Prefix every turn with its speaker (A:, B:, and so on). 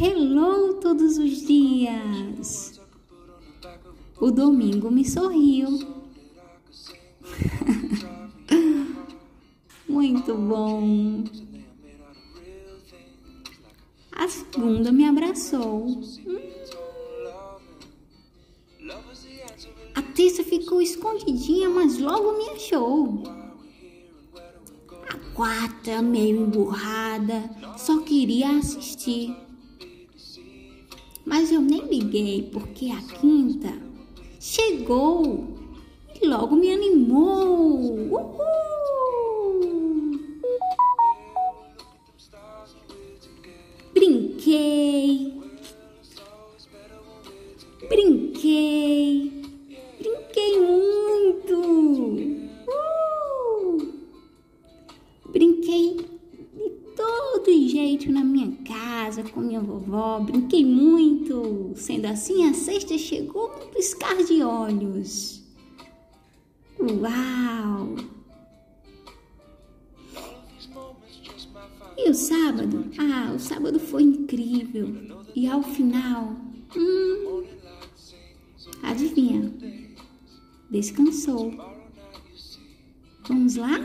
A: Hello todos os dias. O domingo me sorriu. Muito bom. A segunda me abraçou. Hum. A terça ficou escondidinha, mas logo me achou. A quarta, meio emburrada, só queria assistir. Mas eu nem liguei, porque a quinta chegou e logo me animou. Uhul! Brinquei, brinquei, brinquei muito. Uh! Brinquei de todo jeito na minha casa com minha vovó, brinquei muito. Sendo assim, a sexta chegou num piscar de olhos. Uau! E o sábado? Ah, o sábado foi incrível. E ao final, hum, adivinha? Descansou. Vamos lá?